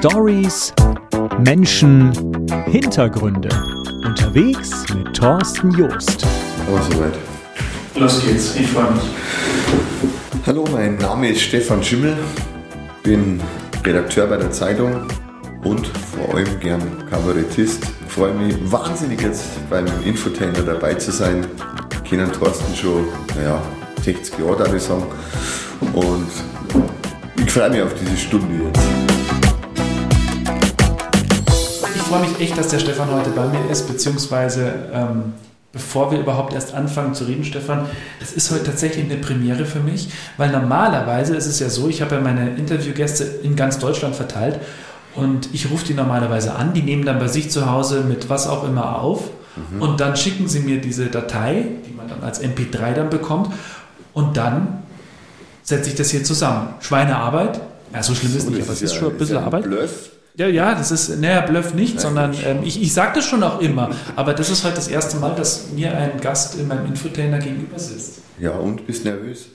Stories, Menschen, Hintergründe. Unterwegs mit Thorsten Joost. Aber soweit. Los geht's, ich freue mich. Hallo, mein Name ist Stefan Schimmel, bin Redakteur bei der Zeitung und vor allem gern Kabarettist. Ich freue mich wahnsinnig jetzt beim Infotainer dabei zu sein. Ich kenne Thorsten schon, naja, 60 Jahre, würde ich sagen. Und ich freue mich auf diese Stunde jetzt. Ich freue mich echt, dass der Stefan heute bei mir ist, beziehungsweise ähm, bevor wir überhaupt erst anfangen zu reden, Stefan, es ist heute tatsächlich eine Premiere für mich, weil normalerweise ist es ja so, ich habe ja meine Interviewgäste in ganz Deutschland verteilt und ich rufe die normalerweise an, die nehmen dann bei sich zu Hause mit was auch immer auf mhm. und dann schicken sie mir diese Datei, die man dann als MP3 dann bekommt und dann setze ich das hier zusammen. Schweinearbeit, ja, so schlimm ist so, nicht, aber es ist, ja, schon ein bisschen ja ein Arbeit. Bluff. Ja, ja, das ist, naja, Bluff nicht, Nein, sondern ähm, ich, ich sage das schon auch immer, aber das ist heute das erste Mal, dass mir ein Gast in meinem Infotainer gegenüber sitzt. Ja, und bist nervös?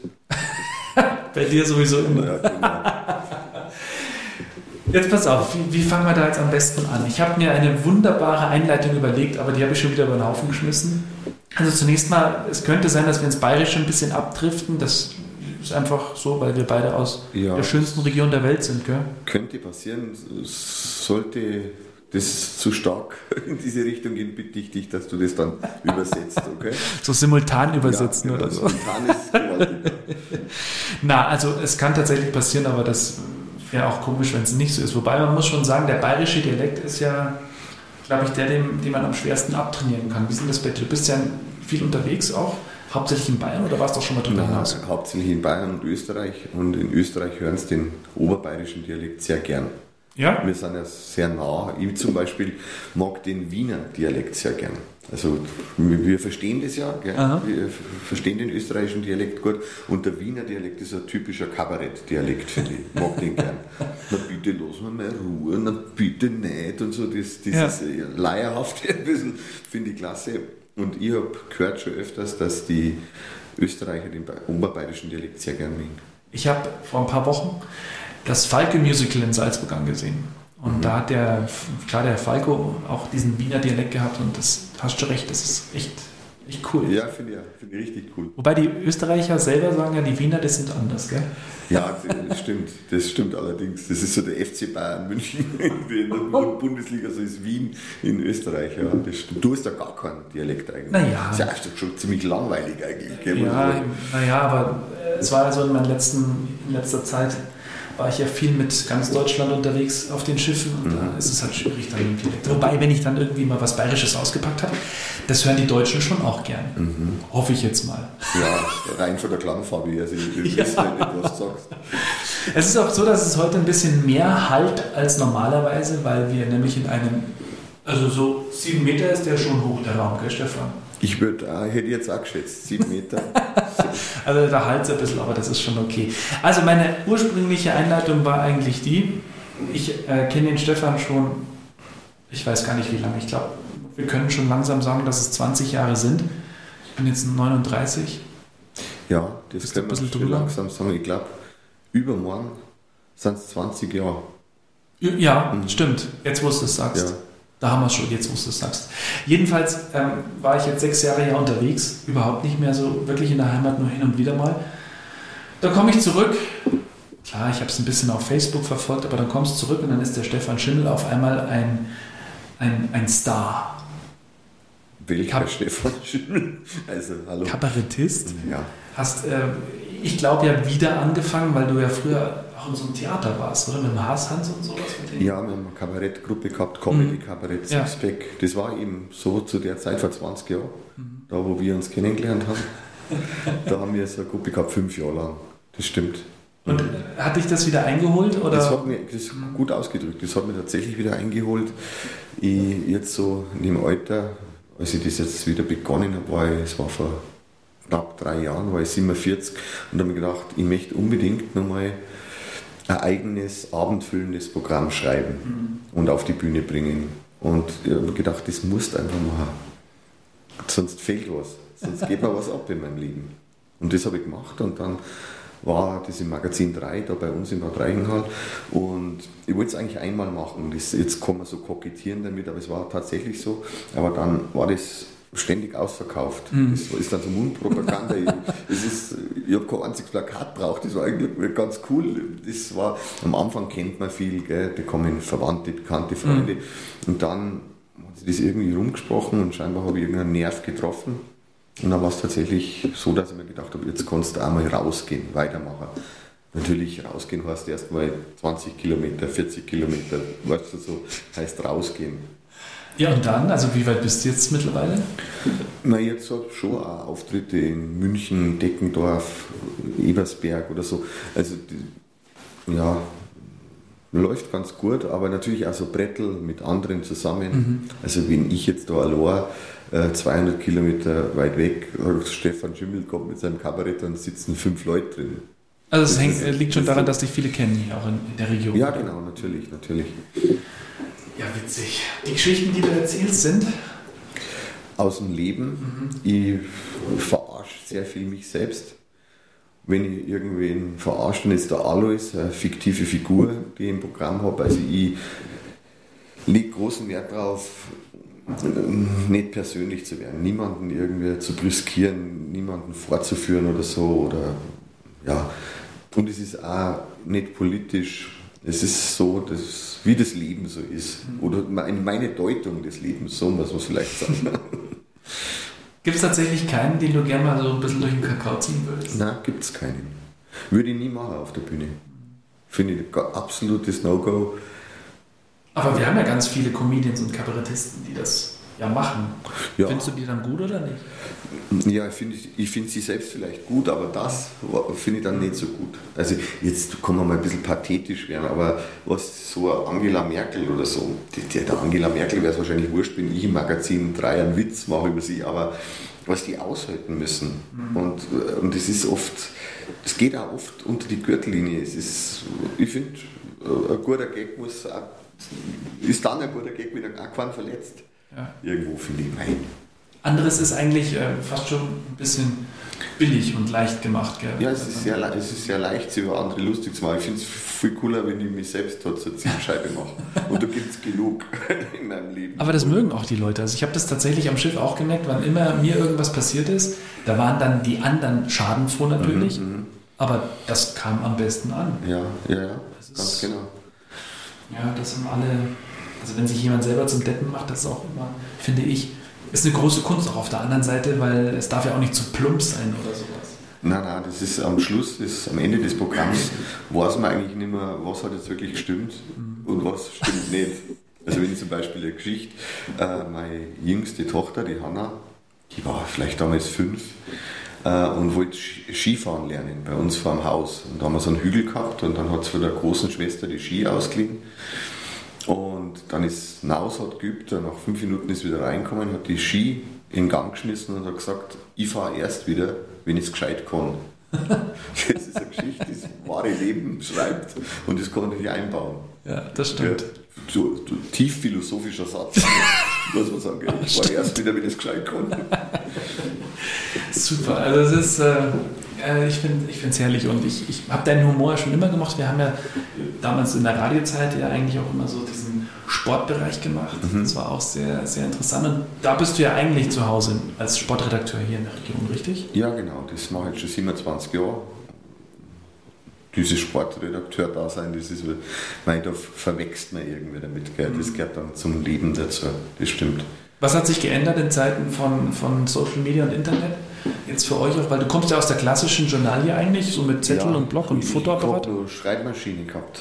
Bei dir sowieso immer. Ja, genau. Jetzt pass auf, wie, wie, fangen wir da jetzt am besten an? Ich habe mir eine wunderbare Einleitung überlegt, aber die habe ich schon wieder über den Haufen geschmissen. Also zunächst mal, es könnte sein, dass wir ins Bayerische ein bisschen abdriften. Das ist einfach so, weil wir beide aus ja, der schönsten Region der Welt sind. Gell? Könnte passieren. Sollte das zu stark in diese Richtung gehen, bitte ich dich, dass du das dann übersetzt, okay? So simultan übersetzen ja, genau, oder so. Simultan ist gewaltig. Na, also es kann tatsächlich passieren, aber das wäre auch komisch, wenn es nicht so ist. Wobei man muss schon sagen, der bayerische Dialekt ist ja, glaube ich, der, den, den man am schwersten abtrainieren kann. Wie sind das bei dir? Du bist ja viel unterwegs auch. Hauptsächlich in Bayern oder warst du auch schon mal drüber hinaus? Hauptsächlich in Bayern und Österreich. Und in Österreich hören sie den oberbayerischen Dialekt sehr gern. Ja? Wir sind ja sehr nah. Ich zum Beispiel mag den Wiener Dialekt sehr gern. Also wir verstehen das ja, wir verstehen den österreichischen Dialekt gut und der Wiener Dialekt ist ein typischer Kabarett-Dialekt, finde ich. Ich mag den gern. Na bitte lass mir mal Ruhe, na bitte nicht und so, das, dieses ja. Leierhafte ein bisschen, finde ich klasse. Und ich habe gehört schon öfters, dass die Österreicher den oberbayerischen Dialekt sehr gern mögen. Ich habe vor ein paar Wochen das Falke-Musical in Salzburg angesehen. Und mhm. da hat der, klar, der Falco auch diesen Wiener Dialekt gehabt und das hast du recht, das ist echt Echt cool. Ja, finde ich, find ich richtig cool. Wobei die Österreicher selber sagen ja, die Wiener, das sind anders, gell? Ja, das stimmt. Das stimmt allerdings. Das ist so der FC Bayern München in der Bundesliga, so ist Wien in Österreich. Ja, das stimmt. Du hast ja gar keinen Dialekt eigentlich. Naja. Das ist ja schon ziemlich langweilig eigentlich. Gell? Ja, naja, aber es war also in, meinen letzten, in letzter Zeit war ich ja viel mit ganz Deutschland unterwegs auf den Schiffen und mhm. da ist es halt schwierig dann im Dialekt. Wobei, wenn ich dann irgendwie mal was Bayerisches ausgepackt habe, das hören die Deutschen schon auch gern. Mhm. Hoffe ich jetzt mal. Ja, rein von der Klangfarbe her, also ich ja. nicht, was du sagst. Es ist auch so, dass es heute ein bisschen mehr halt als normalerweise, weil wir nämlich in einem, also so sieben Meter ist der schon hoch, der Raum, gell, Stefan? Ich würde, äh, hätte jetzt auch geschätzt, sieben Meter. also da halt ein bisschen, aber das ist schon okay. Also meine ursprüngliche Einleitung war eigentlich die, ich äh, kenne den Stefan schon, ich weiß gar nicht wie lange, ich glaube, wir können schon langsam sagen, dass es 20 Jahre sind. Ich bin jetzt 39. Ja, das ist können wir drüber? langsam sagen. Ich glaube, übermorgen sind es 20 Jahre. Ja, mhm. stimmt. Jetzt, wo du es sagst. Ja. Da haben wir es schon, jetzt wo du es sagst. Jedenfalls ähm, war ich jetzt sechs Jahre ja unterwegs, überhaupt nicht mehr so wirklich in der Heimat, nur hin und wieder mal. Da komme ich zurück. Klar, ich habe es ein bisschen auf Facebook verfolgt, aber dann kommst du zurück und dann ist der Stefan Schimmel auf einmal ein, ein, ein Star. Welcher Kap Stefan Schimmel? Also, hallo. Kabarettist? Ja. Hast, äh, ich glaube, ja wieder angefangen, weil du ja früher auch in so einem Theater warst, oder? Mit dem Haas Hans und sowas? Ja, wir haben eine Kabarettgruppe gehabt, Comedy-Kabarett mhm. Sixpack. Ja. Das war eben so zu der Zeit vor 20 Jahren, mhm. da wo wir uns kennengelernt haben. da haben wir so eine Gruppe gehabt, fünf Jahre lang. Das stimmt. Und hat dich das wieder eingeholt? Oder? Das hat mich das ist gut ausgedrückt. Das hat mich tatsächlich wieder eingeholt. Ich jetzt so in dem Alter, als ich das jetzt wieder begonnen habe, war ich, es war vor knapp drei Jahren, war ich 47 und habe mir gedacht, ich möchte unbedingt nochmal ein eigenes abendfüllendes Programm schreiben mhm. und auf die Bühne bringen. Und ich habe gedacht, das musst einfach machen. Sonst fehlt was. Sonst geht mir was ab in meinem Leben. Und das habe ich gemacht und dann war das im Magazin 3, da bei uns in Bad Reichenhall. Und ich wollte es eigentlich einmal machen. Das, jetzt kann man so kokettieren damit, aber es war tatsächlich so. Aber dann war das ständig ausverkauft. Mhm. Das ist dann so Mundpropaganda. ich, ist, ich habe kein einziges Plakat braucht. Das war eigentlich ganz cool. Das war, am Anfang kennt man viel, gell? da kommen Verwandte, Bekannte, Freunde. Mhm. Und dann hat sich das irgendwie rumgesprochen und scheinbar habe ich irgendeinen Nerv getroffen. Und dann war es tatsächlich so, dass ich mir gedacht habe, jetzt kannst du auch mal rausgehen, weitermachen. Natürlich, rausgehen heißt erstmal 20 Kilometer, 40 Kilometer, weißt du, so heißt rausgehen. Ja, und dann, also wie weit bist du jetzt mittlerweile? Na, jetzt habe ich schon auch Auftritte in München, Deckendorf, Ebersberg oder so. Also, ja, läuft ganz gut, aber natürlich auch so Brettel mit anderen zusammen. Mhm. Also, wenn ich jetzt da allein 200 äh, Kilometer weit weg, Stefan Schimmel kommt mit seinem Kabarett und sitzen fünf Leute drin. Also, es hängt, liegt schon daran, dass dich viele kennen, auch in, der Region. Ja, genau, natürlich, natürlich. Ja, witzig. Die Geschichten, die du erzählst, sind? Aus dem Leben. Mhm. Ich verarsche sehr viel mich selbst. Wenn ich irgendwen verarsche, dann ist der Alois eine fiktive Figur, die ich im Programm habe. Also ich lege großen Wert darauf, nicht persönlich zu werden, niemanden irgendwie zu brüskieren, niemanden vorzuführen oder so. Oder, ja. Und es ist auch nicht politisch es ist so, dass, wie das Leben so ist. Oder meine Deutung des Lebens, so muss man vielleicht sagen. Gibt es tatsächlich keinen, den du gerne mal so ein bisschen durch den Kakao ziehen würdest? Nein, gibt es keinen. Würde ich nie machen auf der Bühne. Finde ich absolutes No-Go. Aber wir haben ja ganz viele Comedians und Kabarettisten, die das ja machen. Ja. Findest du die dann gut oder nicht? Ja, ich finde ich find sie selbst vielleicht gut, aber das finde ich dann nicht so gut. Also jetzt kann man mal ein bisschen pathetisch werden, aber was so Angela Merkel oder so, die, der Angela Merkel wäre es wahrscheinlich wurscht, wenn ich im Magazin drei einen Witz mache über sie, aber was die aushalten müssen. Mhm. Und, und es ist oft, es geht auch oft unter die Gürtellinie. Es ist, ich finde, ein guter Gag muss, ist dann ein guter Gag, wenn er keinen verletzt. Ja. Irgendwo finde ich mein. Anderes ist eigentlich äh, fast schon ein bisschen billig und leicht gemacht. Gell? Ja, es ist, sehr, es ist sehr leicht, sich über andere lustig zu machen. Ich finde es viel cooler, wenn ich mich selbst dort zur Zielscheibe mache. Und da gibt es genug in meinem Leben. Aber das mögen auch die Leute. Also ich habe das tatsächlich am Schiff auch gemerkt, wann immer mir irgendwas passiert ist, da waren dann die anderen schadenfroh natürlich. Mhm, mhm. aber das kam am besten an. Ja, ja, ja. Ganz genau. Ja, das sind alle also wenn sich jemand selber zum Deppen macht, das ist auch immer, finde ich, ist eine große Kunst auch auf der anderen Seite, weil es darf ja auch nicht zu plump sein oder sowas. Nein, nein, das ist am Schluss, das, am Ende des Programms, weiß man eigentlich nicht mehr, was hat jetzt wirklich gestimmt mhm. und was stimmt nicht. Also wenn ich zum Beispiel eine Geschichte, äh, meine jüngste Tochter, die Hanna, die war vielleicht damals fünf äh, und wollte Skifahren lernen bei uns vor dem Haus. Und da haben wir so einen Hügel gehabt und dann hat es von der großen Schwester die Ski ausgeliehen. Und dann ist Naus hat geübt, nach fünf Minuten ist wieder reingekommen, hat die Ski in Gang geschmissen und hat gesagt, ich fahre erst wieder, wenn ich es gescheit kann. das ist eine Geschichte, die das wahre Leben schreibt und das kann man nicht einbauen. Ja, das stimmt. Ja, so, so tief philosophischer Satz, muss man sagen. Ich fahre erst wieder, wenn ich es gescheit kann. Super, also es ist... Äh äh, ich finde es herrlich und ich, ich habe deinen Humor schon immer gemacht. Wir haben ja damals in der Radiozeit ja eigentlich auch immer so diesen Sportbereich gemacht. Mhm. Das war auch sehr, sehr interessant. Und da bist du ja eigentlich zu Hause als Sportredakteur hier in der Region, richtig? Ja, genau. Das mache ich schon 27 Jahre. Dieses Sportredakteur-Dasein, das ist, weil da verwechselt man irgendwie damit. Gell? Das mhm. gehört dann zum Leben dazu. Das stimmt. Was hat sich geändert in Zeiten von, von Social Media und Internet? Jetzt für euch auch, weil du kommst ja aus der klassischen Journalie eigentlich, so mit Zettel ja, und Block und Fotoapparat. Ich habe Schreibmaschine gehabt.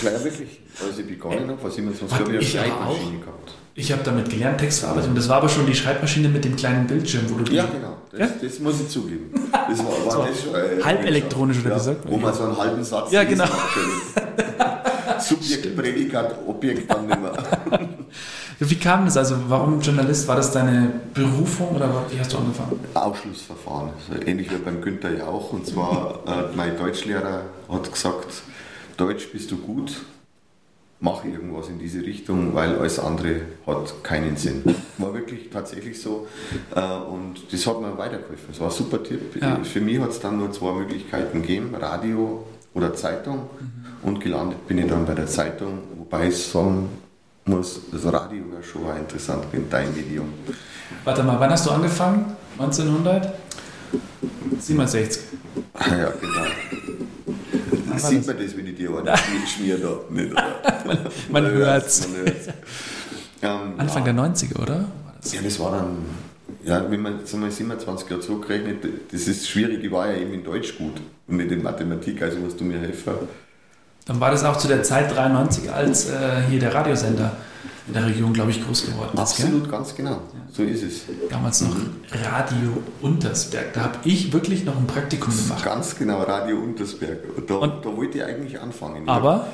Klar, wirklich. Als ich begonnen habe, vor 27 Jahren, habe ich eine Schreibmaschine gehabt. Ich habe damit gelernt, Textverarbeitung. Das war aber schon die Schreibmaschine mit dem kleinen Bildschirm, wo du Ja, genau. Das, ja? das muss ich zugeben. Das war, war das schon, äh, halb elektronisch, oder ja, gesagt? Wo man so einen halben Satz Ja, genau. Subjekt, Prädikat, Objekt dann nicht mehr. Wie kam das? Also warum Journalist? War das deine Berufung oder wie hast du angefangen? Ausschlussverfahren. Also ähnlich wie beim Günther ja auch. Und zwar, äh, mein Deutschlehrer hat gesagt, Deutsch bist du gut, mache irgendwas in diese Richtung, weil alles andere hat keinen Sinn. War wirklich tatsächlich so äh, und das hat mir weitergeholfen. Das war ein super Tipp. Ja. Für mich hat es dann nur zwei Möglichkeiten gegeben, Radio oder Zeitung mhm. Und gelandet bin ich dann bei der Zeitung, wobei ich sagen muss, das Radio wäre schon interessant in deinem Medium. Warte mal, wann hast du angefangen? 1967. Ja, genau. Wie sieht man das, wenn ich dir aber schmier da? Nicht, man man hört es. Ähm, Anfang ja. der 90er, oder? Das? Ja, das war dann, ja, wenn man jetzt mal 27 Jahre zurückrechnet, das ist schwierig, ich war ja eben in Deutsch gut und nicht in Mathematik, also musst du mir helfen. Dann war das auch zu der Zeit 93, als äh, hier der Radiosender in der Region, glaube ich, groß geworden ist. Absolut, gell? ganz genau. So ist es. Damals noch Radio Untersberg. Da habe ich wirklich noch ein Praktikum gemacht. Ganz genau, Radio Untersberg. Da, Und, da wollte ich eigentlich anfangen. Aber?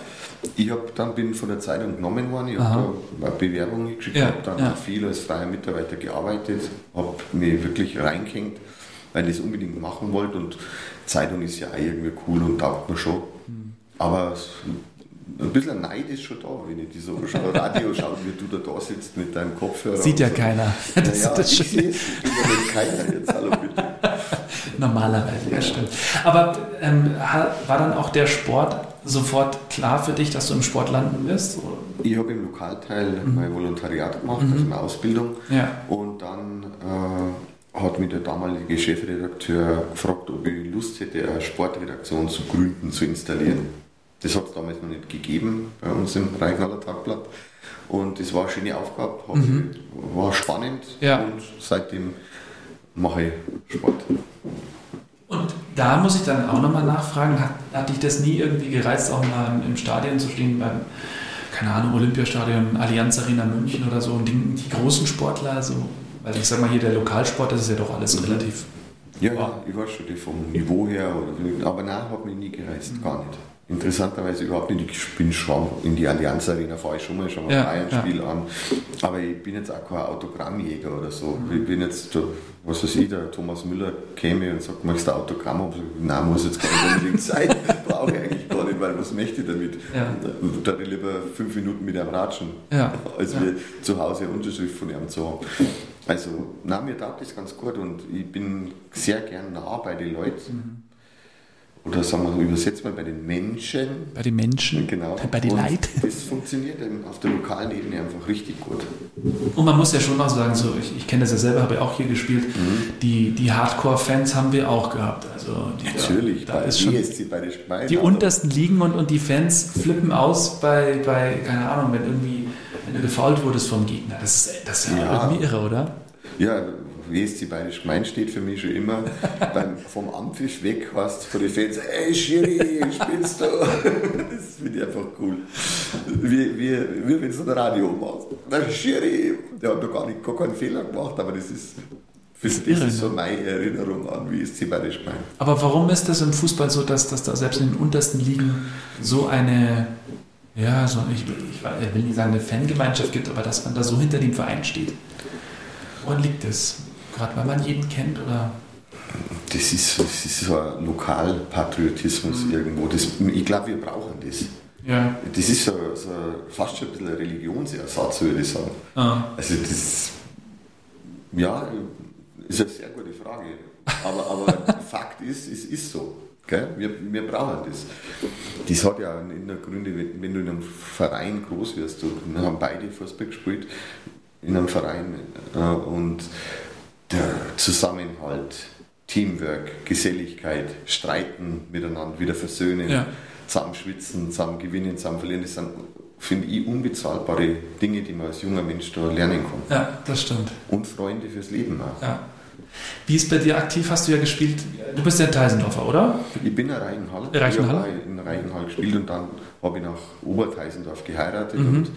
Ich habe dann bin von der Zeitung genommen worden, ich habe da eine Bewerbung geschickt, ja, habe dann ja. viel als freier Mitarbeiter gearbeitet, habe mich wirklich reingehängt, weil ich es unbedingt machen wollte und Zeitung ist ja auch irgendwie cool und taugt mir schon. Mhm. Aber ein bisschen Neid ist schon da, wenn ich die so Radio schaue, wie du da, da sitzt mit deinem Kopfhörer. Sieht ja so. keiner. Das, naja, das ich sehe es, ich keiner jetzt, hallo bitte. Normalerweise, ja, stimmt. Aber ähm, war dann auch der Sport sofort klar für dich, dass du im Sport landen wirst? Ich habe im Lokalteil mhm. mein Volontariat gemacht, mhm. also eine Ausbildung. Ja. Und dann äh, hat mich der damalige Chefredakteur gefragt, ob ich Lust hätte, eine Sportredaktion zu gründen, zu installieren. Das hat es damals noch nicht gegeben bei uns im Reichenhaller Tagblatt. Und das war eine schöne Aufgabe, mhm. war spannend ja. und seitdem mache ich Sport. Und da muss ich dann auch nochmal nachfragen, hat, hat dich das nie irgendwie gereizt, auch mal im Stadion zu stehen, beim, keine Ahnung, Olympiastadion, Allianz Arena München oder so, und die, die großen Sportler, so, weil ich sag mal hier, der Lokalsport, das ist ja doch alles mhm. relativ. Ja, wow. ich weiß schon, vom Niveau her, aber nein, hat mich nie gereizt, mhm. gar nicht interessanterweise überhaupt nicht. Ich bin schon in die Allianz Arena, fahre ich schon mal, schon mal ja, ein Spiel ja. an. Aber ich bin jetzt auch kein Autogrammjäger oder so. Mhm. Ich bin jetzt, was weiß ich, der Thomas Müller käme und sagt, magst du Autogramm? Und ich, nein, muss jetzt gar nicht unbedingt sein. Brauche ich eigentlich gar nicht, weil was möchte ich damit? Ja. Da ich lieber fünf Minuten mit ihm ratschen, ja. als wir zu Hause eine Unterschrift von ihm zu haben. Also, nein, mir taugt das ganz gut und ich bin sehr gern nah bei den Leuten. Mhm oder sagen wir, übersetzt mal bei den Menschen. Bei den Menschen, genau. bei den Leuten. Das funktioniert auf der lokalen Ebene einfach richtig gut. Und man muss ja schon auch sagen, so, ich, ich kenne das ja selber, habe ja auch hier gespielt, mhm. die, die Hardcore-Fans haben wir auch gehabt. Also die, Natürlich, da, da ist schon ist bei der die untersten liegen und, und die Fans flippen aus bei, bei, keine Ahnung, wenn irgendwie wenn du gefault wurdest vom Gegner. Das ist, das ist ja, ja irgendwie irre, oder? Ja, WSC Bayerisch Gemein steht für mich schon immer beim, vom Amtfisch weg hast von den Fans, ey Schiri, spielst du? das finde ich einfach cool. Wie, wie, wie wenn du ein Radio machst. Der Schiri, der hat doch gar, nicht, gar keinen Fehler gemacht, aber das ist das ist so meine Erinnerung an wie WSC Bayerisch Gemein. Aber warum ist das im Fußball so, dass, dass da selbst in den untersten Ligen so eine ja, so, ich, ich, will nicht sagen, eine Fangemeinschaft gibt, aber dass man da so hinter dem Verein steht. Woran liegt das? Gerade weil man jeden kennt oder? Das ist, das ist so ein Lokalpatriotismus mhm. irgendwo. Das, ich glaube, wir brauchen das. Ja. Das ist so, so fast schon ein bisschen ein Religionsersatz, würde ich sagen. Ah. Also das, ja, ist eine sehr gute Frage. Aber, aber Fakt ist, es ist so. Gell? Wir, wir brauchen das. Das hat ja in der Gründe, wenn du in einem Verein groß wirst, wir haben beide Fußball gespielt in einem Verein äh, und der Zusammenhalt, Teamwork, Geselligkeit, Streiten miteinander, wieder versöhnen, ja. zusammen schwitzen, zusammen gewinnen, zusammen verlieren, das sind, finde ich, unbezahlbare Dinge, die man als junger Mensch da lernen kann. Ja, das stimmt. Und Freunde fürs Leben auch. Ja. Wie ist bei dir aktiv? Hast du ja gespielt, du bist ja in Teisendorfer, oder? Ich bin in Reichenhall. Reichenhall? Ich habe in Reichenhall gespielt und dann habe ich nach Oberteisendorf geheiratet mhm. und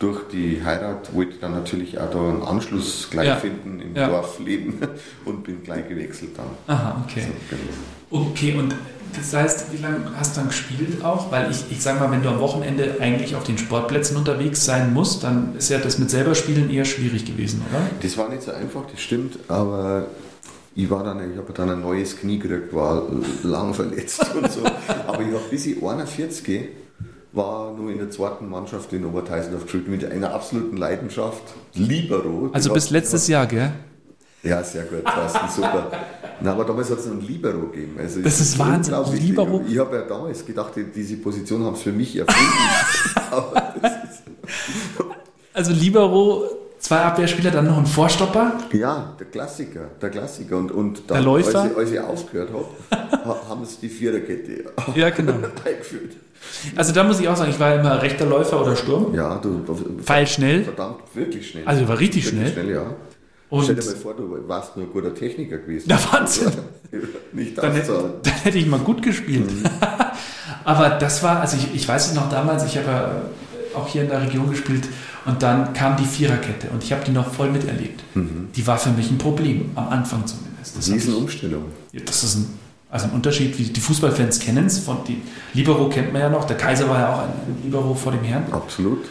durch die Heirat wollte ich dann natürlich auch da einen Anschluss gleich ja. finden im ja. Dorfleben und bin gleich gewechselt dann. Aha, okay. Also, genau. Okay, und das heißt, wie lange hast du dann gespielt auch? Weil ich, ich sage mal, wenn du am Wochenende eigentlich auf den Sportplätzen unterwegs sein musst, dann ist ja das mit selber Spielen eher schwierig gewesen, oder? Das war nicht so einfach, das stimmt, aber ich war dann, ich habe dann ein neues Knie gekriegt, war lang verletzt und so. Aber ich habe bis ich 41 war nur in der zweiten Mannschaft in Oberteisendorf gespielt mit einer absoluten Leidenschaft. Libero. Also bis letztes Jahr, gell? Ja, sehr gut, Thorsten, super. Na, aber damals hat es einen Libero gegeben. Also das ist Wahnsinn, Libero. Ich, ich habe ja damals gedacht, diese Position haben es für mich erfunden. also Libero, zwei Abwehrspieler, dann noch ein Vorstopper? Ja, der Klassiker, der Klassiker. Und, und dann, der Läufer? Als ich, als ich aufgehört habe, haben sie die Viererkette ja, genau. eingeführt. Also da muss ich auch sagen, ich war immer rechter Läufer oder Sturm. Ja, du. Pfeil schnell. Verdammt, wirklich schnell. Also war richtig wirklich schnell. schnell ja. Und Stell dir mal vor, du warst nur ein guter Techniker gewesen. Na Wahnsinn. Nicht dann, hätte, dann hätte ich mal gut gespielt. Mhm. Aber das war, also ich, ich weiß es noch damals, ich habe ja auch hier in der Region gespielt und dann kam die Viererkette und ich habe die noch voll miterlebt. Mhm. Die war für mich ein Problem, am Anfang zumindest. Das ist eine Umstellung. Das ist ein, also ein Unterschied, wie die Fußballfans kennen es. Libero kennt man ja noch, der Kaiser war ja auch ein Libero vor dem Herrn. Absolut.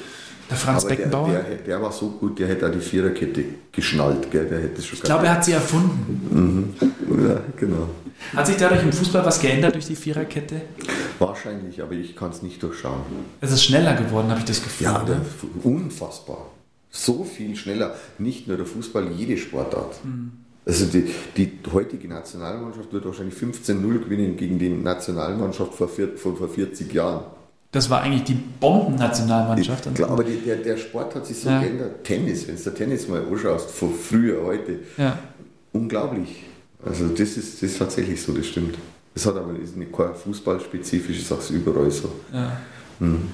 Der Franz Aber Beckenbauer? Der, der, der, war so gut, der hätte auch die Viererkette geschnallt. Gell? Der hätte schon ich glaube, er hat sie erfunden. Mhm. Ja, genau. Hat sich dadurch im Fußball was geändert durch die Viererkette? Wahrscheinlich, aber ich kann es nicht durchschauen. Es ist schneller geworden, habe ich das Gefühl. Ja, oder? unfassbar. So viel schneller. Nicht nur der Fußball, jede Sportart. Mhm. Also die, die heutige Nationalmannschaft wird wahrscheinlich 15-0 gewinnen gegen die Nationalmannschaft vor, von vor 40 Jahren. Das war eigentlich die Bomben-Nationalmannschaft. Ich glaube, der, der Sport hat sich so ja. geändert. Tennis, wenn du der Tennis mal anschaust, von früher, heute, ja. unglaublich. Also das ist, das ist tatsächlich so, das stimmt. Das hat aber ist nicht kein fußballspezifisches, sage es überall so. Ja. Mhm.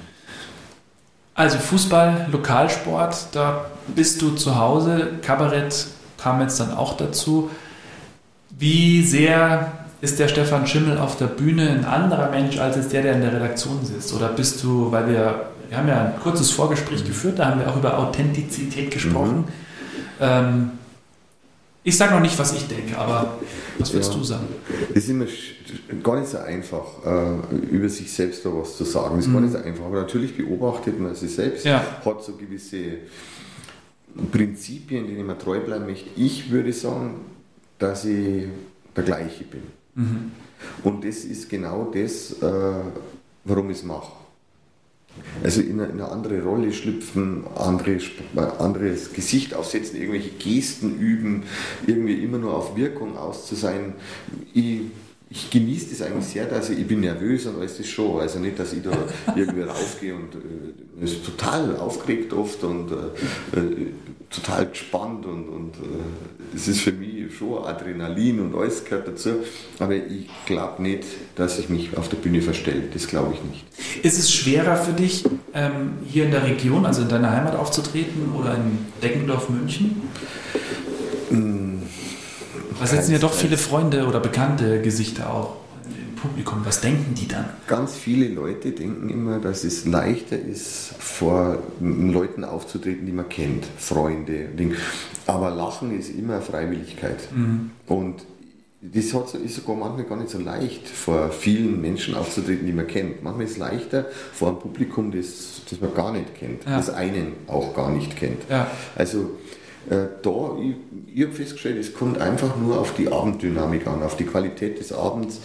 Also Fußball, Lokalsport, da bist du zu Hause. Kabarett kam jetzt dann auch dazu. Wie sehr ist der Stefan Schimmel auf der Bühne ein anderer Mensch als jetzt der, der in der Redaktion sitzt? Oder bist du, weil wir, wir haben ja ein kurzes Vorgespräch mhm. geführt, da haben wir auch über Authentizität gesprochen. Mhm. Ähm, ich sage noch nicht, was ich denke, aber was würdest ja, du sagen? Es ist immer gar nicht so einfach, äh, über sich selbst da was zu sagen. Es ist mhm. gar nicht so einfach. Aber natürlich beobachtet man sich selbst, ja. hat so gewisse Prinzipien, denen man treu bleiben möchte. Ich würde sagen, dass ich der gleiche bin. Mhm. Und das ist genau das, äh, warum ich es mache. Also in eine, in eine, andere Rolle schlüpfen, andere, anderes Gesicht aufsetzen, irgendwelche Gesten üben, irgendwie immer nur auf Wirkung aus zu sein. Ich, ich genieße das eigentlich sehr, dass ich, ich bin nervös und alles das schon. Also nicht, dass ich da irgendwie raufgehe und äh, ist total aufgeregt oft und äh, äh total gespannt und, und äh, es ist für mich schon Adrenalin und alles gehört dazu. Aber ich glaube nicht, dass ich mich auf der Bühne verstelle. Das glaube ich nicht. Ist es schwerer für dich, ähm, hier in der Region, also in deiner Heimat aufzutreten oder in Deckendorf, München? Da sitzen ja doch viele Freunde oder bekannte Gesichter auch. Publikum, was denken die dann? Ganz viele Leute denken immer, dass es leichter ist, vor Leuten aufzutreten, die man kennt, Freunde. Aber Lachen ist immer Freiwilligkeit. Mhm. Und das ist sogar manchmal gar nicht so leicht, vor vielen Menschen aufzutreten, die man kennt. Manchmal ist es leichter vor einem Publikum, das, das man gar nicht kennt, ja. das einen auch gar nicht kennt. Ja. Also da, ich, ich habe festgestellt, es kommt einfach nur auf die Abenddynamik an, auf die Qualität des Abends.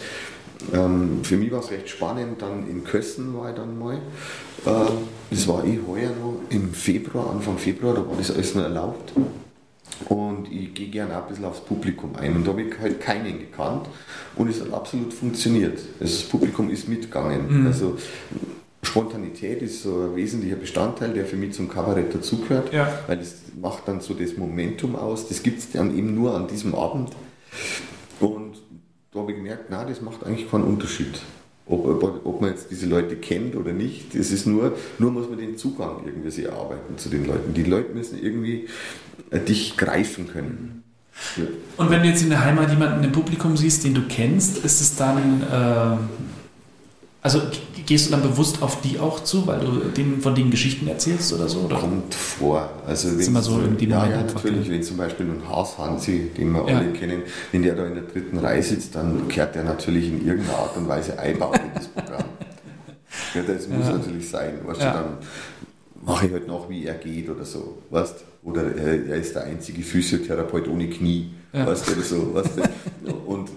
Ähm, für mich war es recht spannend, dann in Kössen war ich dann mal. Äh, das war eh heuer noch im Februar, Anfang Februar, da war das alles noch erlaubt. Und ich gehe gerne auch ein bisschen aufs Publikum ein. Und da habe ich halt keinen gekannt und es hat absolut funktioniert. Also das Publikum ist mitgegangen. Mhm. Also Spontanität ist so ein wesentlicher Bestandteil, der für mich zum Kabarett dazugehört, ja. weil das macht dann so das Momentum aus. Das gibt es dann eben nur an diesem Abend. Und da habe ich gemerkt, na, das macht eigentlich keinen Unterschied. Ob, ob, ob, man jetzt diese Leute kennt oder nicht, es ist nur, nur muss man den Zugang irgendwie sich erarbeiten zu den Leuten. Die Leute müssen irgendwie äh, dich greifen können. Ja. Und wenn du jetzt in der Heimat jemanden im Publikum siehst, den du kennst, ist es dann, äh, also gehst du dann bewusst auf die auch zu, weil du denen, von denen Geschichten erzählst oder so? Oder? Kommt vor. Also das ist immer so in die ja, ja, natürlich, wenn zum Beispiel ein Haus Hansi, den wir ja. alle kennen, wenn der da in der dritten Reihe sitzt, dann kehrt der natürlich in irgendeiner Art und Weise einbauen in das Programm. ja, das muss ja. natürlich sein. Weißt du, dann mache ich halt noch, wie er geht oder so. Weißt? Oder er, er ist der einzige Physiotherapeut ohne Knie. Weißt du, oder so. Weißt du? Und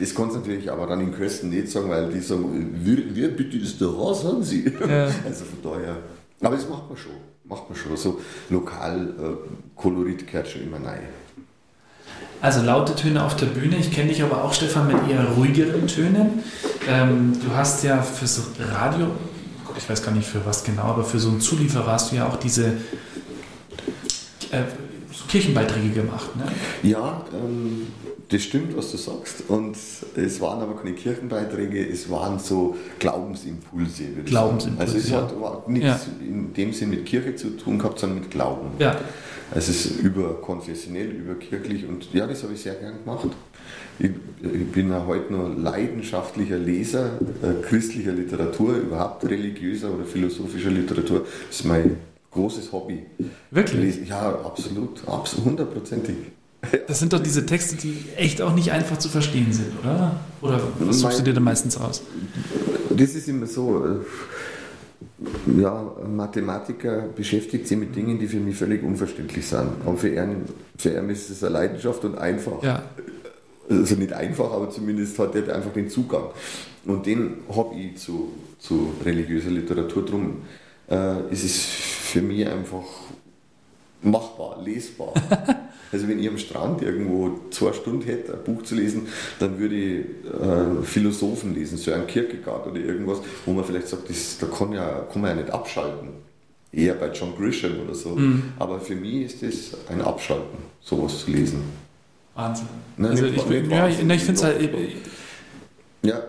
das kannst du natürlich aber dann in Kosten nicht sagen, weil die sagen, wer, wer bitte ist der Haus, haben sie? Ja. Also von daher. Aber das macht man schon. Macht man schon. So lokal äh, Kolorit gehört schon immer rein. Also laute Töne auf der Bühne. Ich kenne dich aber auch, Stefan, mit eher ruhigeren Tönen. Ähm, du hast ja fürs Radio, ich weiß gar nicht für was genau, aber für so einen Zulieferer hast du ja auch diese äh, so Kirchenbeiträge gemacht. Ne? Ja, ähm, das stimmt, was du sagst. Und es waren aber keine Kirchenbeiträge, es waren so Glaubensimpulse. Glaubensimpulse. Also es ja. hat nichts ja. in dem Sinn mit Kirche zu tun gehabt, sondern mit Glauben. Ja. Also es ist überkonfessionell, überkirchlich und ja, das habe ich sehr gern gemacht. Ich, ich bin ja heute noch leidenschaftlicher Leser äh, christlicher Literatur, überhaupt religiöser oder philosophischer Literatur. Das ist mein großes Hobby. Wirklich? Ja, absolut, absolut, hundertprozentig. Das sind doch diese Texte, die echt auch nicht einfach zu verstehen sind, oder? Oder was suchst du dir da meistens aus? Das ist immer so. Ja, Mathematiker beschäftigt sich mit Dingen, die für mich völlig unverständlich sind. Und für ihn, für ihn ist es eine Leidenschaft und einfach. Ja. Also nicht einfach, aber zumindest hat er einfach den Zugang. Und den habe ich zu, zu religiöser Literatur. Drum äh, ist es für mich einfach machbar, lesbar. Also wenn ich am Strand irgendwo zwei Stunden hätte, ein Buch zu lesen, dann würde ich äh, Philosophen lesen, so ein Kierkegaard oder irgendwas, wo man vielleicht sagt, das, da kann, ja, kann man ja nicht abschalten. Eher bei John Grisham oder so. Mhm. Aber für mich ist das ein Abschalten, sowas zu lesen. Wahnsinn. Nein, also ich, ja, ich, ich finde es halt. Ja,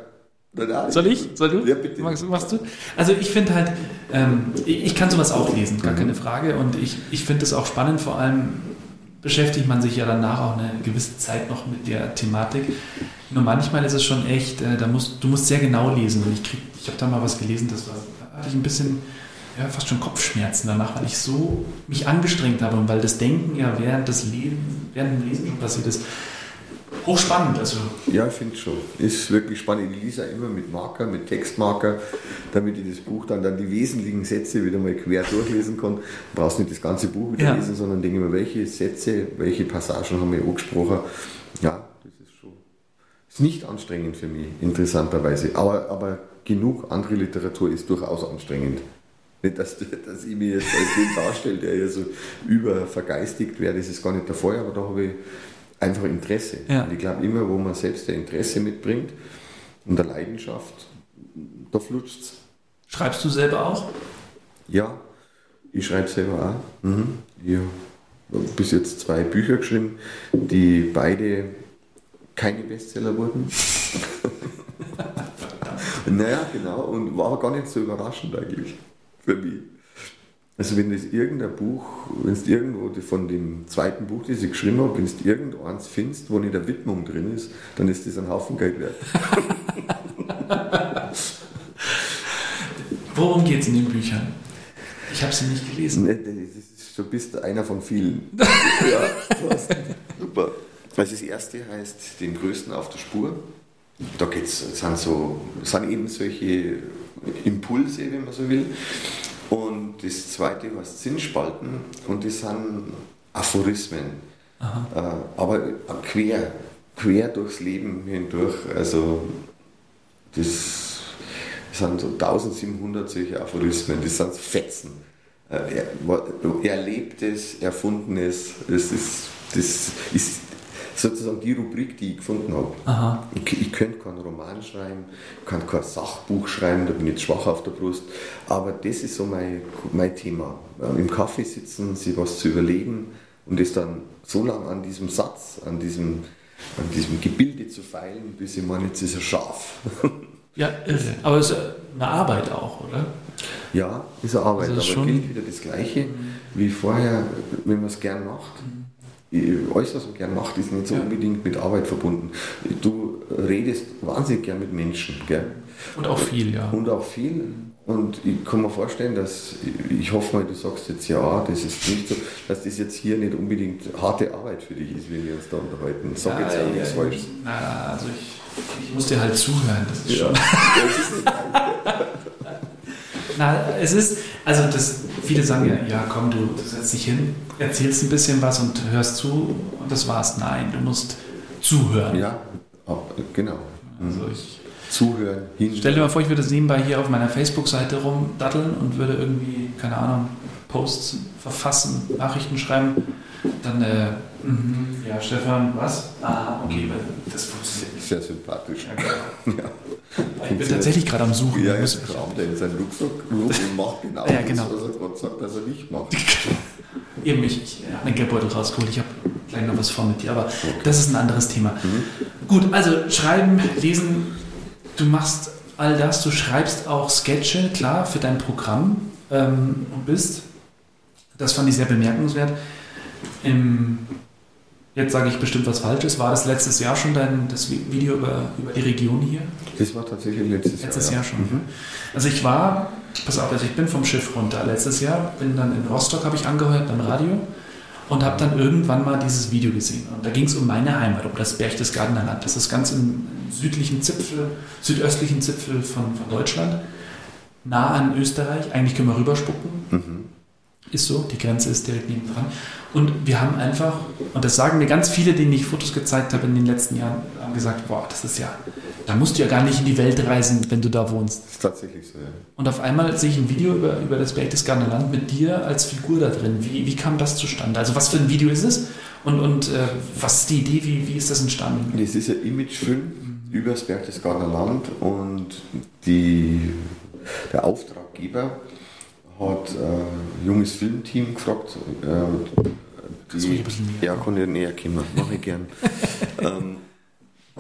soll ich? Soll du? Ja, bitte. Machst, machst du? Also ich finde halt, ähm, ich, ich, kann sowas auch lesen, gar mhm. keine Frage. Und ich, ich finde es auch spannend, vor allem beschäftigt man sich ja danach auch eine gewisse Zeit noch mit der Thematik. Nur manchmal ist es schon echt, äh, da musst, du musst sehr genau lesen. Und ich, ich habe da mal was gelesen, das war, da hatte ich ein bisschen, ja, fast schon Kopfschmerzen danach, weil ich so mich angestrengt habe und weil das Denken ja während des Leben, während dem Lesen schon passiert ist. Hochspannend, also. Ja, ich finde schon. Ist wirklich spannend. Ich lese immer mit Marker, mit Textmarker, damit ich das Buch dann, dann die wesentlichen Sätze wieder mal quer durchlesen kann. Du brauchst nicht das ganze Buch wieder ja. lesen, sondern denke mir, welche Sätze, welche Passagen haben wir angesprochen. Ja, das ist schon. Ist nicht anstrengend für mich, interessanterweise. Aber, aber genug andere Literatur ist durchaus anstrengend. Nicht, dass, dass ich mich jetzt als den darstelle, der ja so übervergeistigt wäre, das ist gar nicht der Fall, aber da habe ich einfach Interesse. Ja. Und ich glaube, immer, wo man selbst ein Interesse mitbringt und eine Leidenschaft, da flutscht es. Schreibst du selber auch? Ja, ich schreibe selber auch. Mhm. Ich habe bis jetzt zwei Bücher geschrieben, die beide keine Bestseller wurden. naja, genau, und war gar nicht so überraschend eigentlich für mich. Also wenn das irgendein Buch, wenn es irgendwo von dem zweiten Buch, das ich geschrieben habe, wenn es irgendeins findest, wo nicht eine Widmung drin ist, dann ist das ein Haufen Geld wert. Worum geht es in den Büchern? Ich habe sie nicht gelesen. Du bist einer von vielen. ja, super. Also das erste heißt Den Größten auf der Spur. Da geht's, sind, so, sind eben solche Impulse, wenn man so will. Das zweite heißt Sinnspalten und das sind Aphorismen. Aha. Äh, aber quer, quer durchs Leben hindurch. Also das sind so 1700 solche Aphorismen, das sind Fetzen. Äh, Erlebtes, Erfundenes, das ist, das ist sozusagen die Rubrik, die ich gefunden habe. Ich, ich könnte keinen Roman schreiben, kann kein Sachbuch schreiben, da bin ich jetzt schwach auf der Brust. Aber das ist so mein, mein Thema. Im Kaffee sitzen, sich was zu überlegen und es dann so lange an diesem Satz, an diesem, an diesem Gebilde zu feilen, bis ich meine, jetzt ist er scharf. Ja, irre. Aber es ist eine Arbeit auch, oder? Ja, ist eine Arbeit, also aber gilt wieder das Gleiche mhm. wie vorher, wenn man es gern macht. Man gern macht, ist nicht so ja. unbedingt mit Arbeit verbunden. Du redest wahnsinnig gern mit Menschen. Gell? Und auch viel, ja. Und auch viel. Und ich kann mir vorstellen, dass, ich hoffe mal, du sagst jetzt ja, das ist nicht so, dass das jetzt hier nicht unbedingt harte Arbeit für dich ist, wenn wir uns da unterhalten. Sag ja, jetzt ja, nichts falsch. also ich, ich muss dir halt zuhören, das ist ja. schon. Na, es ist, also das, viele sagen ja, ja komm, du, du setzt dich hin, erzählst ein bisschen was und hörst zu und das war's. Nein, du musst zuhören. Ja, Ah, genau. Also ich zuhören, hinhören. Stell dir mal vor, ich würde das nebenbei hier auf meiner Facebook-Seite rumdatteln und würde irgendwie, keine Ahnung, Posts verfassen, Nachrichten schreiben. Dann, äh, mm, ja, Stefan, was? Ah, okay, das funktioniert. Sehr sympathisch. Ja, genau. ja. Ich bin tatsächlich gerade am Suchen. Ja, jetzt kramt er in seinen Rucksack und macht genau, ja, genau. das, was er gerade sagt, dass er nicht macht. Eben, ich, ich habe einen Geldbeutel rausgeholt. Ich habe gleich noch was vor mit dir, aber okay. das ist ein anderes Thema. Mhm. Gut, also schreiben, lesen, du machst all das, du schreibst auch Sketche, klar, für dein Programm ähm, und bist, das fand ich sehr bemerkenswert, im, jetzt sage ich bestimmt was Falsches, war das letztes Jahr schon dein das Video über, über die Region hier? Das war tatsächlich letztes, letztes Jahr. Jahr schon. Mhm. Also ich war, pass auf, also ich bin vom Schiff runter letztes Jahr, bin dann in Rostock, habe ich angehört beim Radio und habe dann irgendwann mal dieses Video gesehen. Und da ging es um meine Heimat, um das Berchtesgadener Land. Das ist ganz im südlichen Zipfel, südöstlichen Zipfel von, von Deutschland, nah an Österreich. Eigentlich können wir rüberspucken. Mhm. Ist so, die Grenze ist direkt neben dran. Und wir haben einfach, und das sagen mir ganz viele, denen ich Fotos gezeigt habe in den letzten Jahren, haben gesagt, boah, das ist ja, da musst du ja gar nicht in die Welt reisen, wenn du da wohnst. Das ist tatsächlich so, ja. Und auf einmal sehe ich ein Video über, über das Berchtesgadener Land mit dir als Figur da drin. Wie, wie kam das zustande? Also was für ein Video ist es? Und, und äh, was ist die Idee? Wie, wie ist das entstanden? Das ist ein Imagefilm über das Berchtesgadener Land und die, der Auftraggeber hat ein junges Filmteam gefragt, äh, die, ja, ich näher kommen, mache ich gern. ähm,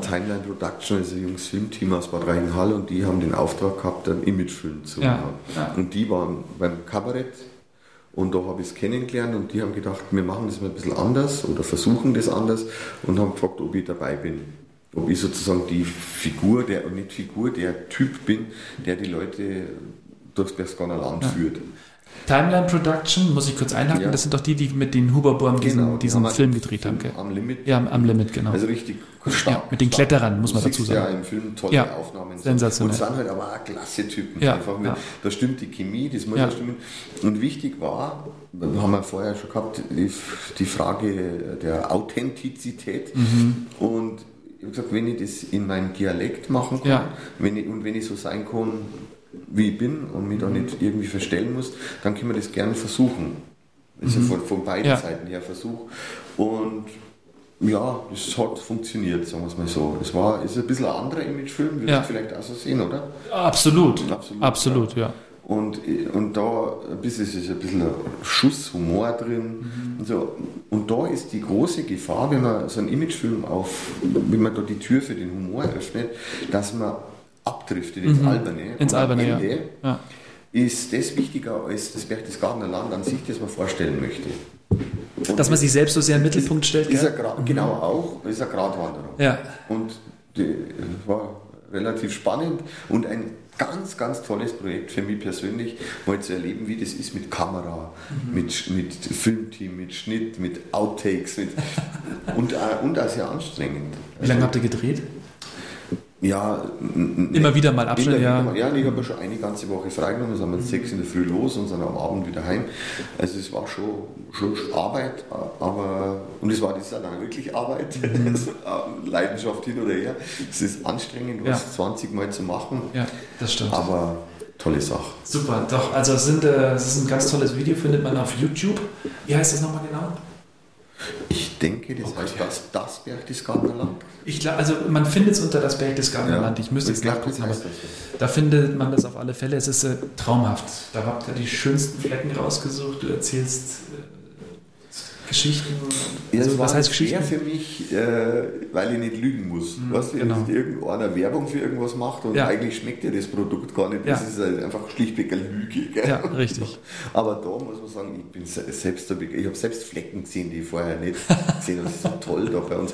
Timeline Production ist ein junges Filmteam aus Bad Reichenhall und die haben den Auftrag gehabt, einen Imagefilm zu ja, machen. Ja. Und die waren beim Kabarett und da habe ich es kennengelernt und die haben gedacht, wir machen das mal ein bisschen anders oder versuchen das anders und haben gefragt, ob ich dabei bin ob ich sozusagen die Figur, der nicht Figur, der Typ bin, der die Leute durchs Berchtesgadener Land ja. führt. Timeline Production, muss ich kurz einhaken, ja. das sind doch die, die mit den Huberbohren diesen, genau, diesen Film gedreht haben. Gell? Am Limit. Ja, am, am Limit, genau. Also richtig stark. Ja, mit den stark. Kletterern, muss man dazu sagen. Ja, im Film tolle ja, Aufnahmen. Sensationell. Und sind halt aber auch klasse Typen. Ja, Einfach mit, Da stimmt die Chemie, das muss ja stimmen. Und wichtig war, haben wir vorher schon gehabt, die, die Frage der Authentizität. Mhm. Und ich habe gesagt, wenn ich das in meinem Dialekt machen kann ja. wenn ich, und wenn ich so sein kann, wie ich bin und mich da nicht irgendwie verstellen muss, dann können wir das gerne versuchen. Das mhm. von, von beiden ja. Seiten her Versuch. Und ja, es hat funktioniert, sagen wir es mal so. Es war, ist ein bisschen ein anderer Imagefilm, würdest ja. du vielleicht auch so sehen, oder? Absolut. Absolut, Absolut ja. ja. Und, und da ist ein bisschen ein Schuss Humor drin. Mhm. Und, so. und da ist die große Gefahr, wenn man so einen Imagefilm auf, wenn man da die Tür für den Humor öffnet, dass man abdriftet ins mhm. Alberne. Ins Alberne, Ende ja. ja. Ist das wichtiger als das Berchtesgadener Land an sich, das man vorstellen möchte? Und dass man sich selbst so sehr im Mittelpunkt stellt? Ist mhm. Genau auch, ist eine Gratwanderung. Ja. Und die war relativ spannend und ein ganz, ganz tolles Projekt für mich persönlich, mal zu erleben, wie das ist mit Kamera, mhm. mit, mit Filmteam, mit Schnitt, mit Outtakes mit und, äh, und auch sehr anstrengend. Wie lange habt ihr gedreht? Ja, immer wieder mal Abschnitt, ja. Mal, ja, ich habe schon eine ganze Woche freigenommen, sind wir um sechs in der Früh los und sind am Abend wieder heim. Also es war schon, schon Arbeit, aber und es war das dann wirklich Arbeit, mhm. Leidenschaft hin oder her. Es ist anstrengend, was ja. 20 Mal zu machen. Ja, das stimmt. Aber tolle Sache. Super, doch, also es, sind, äh, es ist ein ganz tolles Video, findet man auf YouTube. Wie heißt das nochmal genau? Ich denke, das oh heißt ja. das, das Berchtesgadener Land. Ich glaube, also man findet es unter das Berchtesgadener ja. Land. Ich müsste jetzt nachgucken, aber da findet man das auf alle Fälle. Es ist äh, traumhaft. Da habt ihr die schönsten Flecken rausgesucht. Du erzählst äh, Geschichten. Ja, also, was heißt Geschichten? für mich, äh, weil ich nicht lügen muss. Mhm, weißt du, genau. wenn irgendeiner Werbung für irgendwas macht und ja. eigentlich schmeckt dir das Produkt gar nicht, das ja. ist halt einfach schlichtweg eine Lüge. Gell? Ja, richtig. Aber da muss man sagen, ich bin selbst, ich habe selbst Flecken gesehen, die ich vorher nicht gesehen habe. Das ist so toll da bei uns.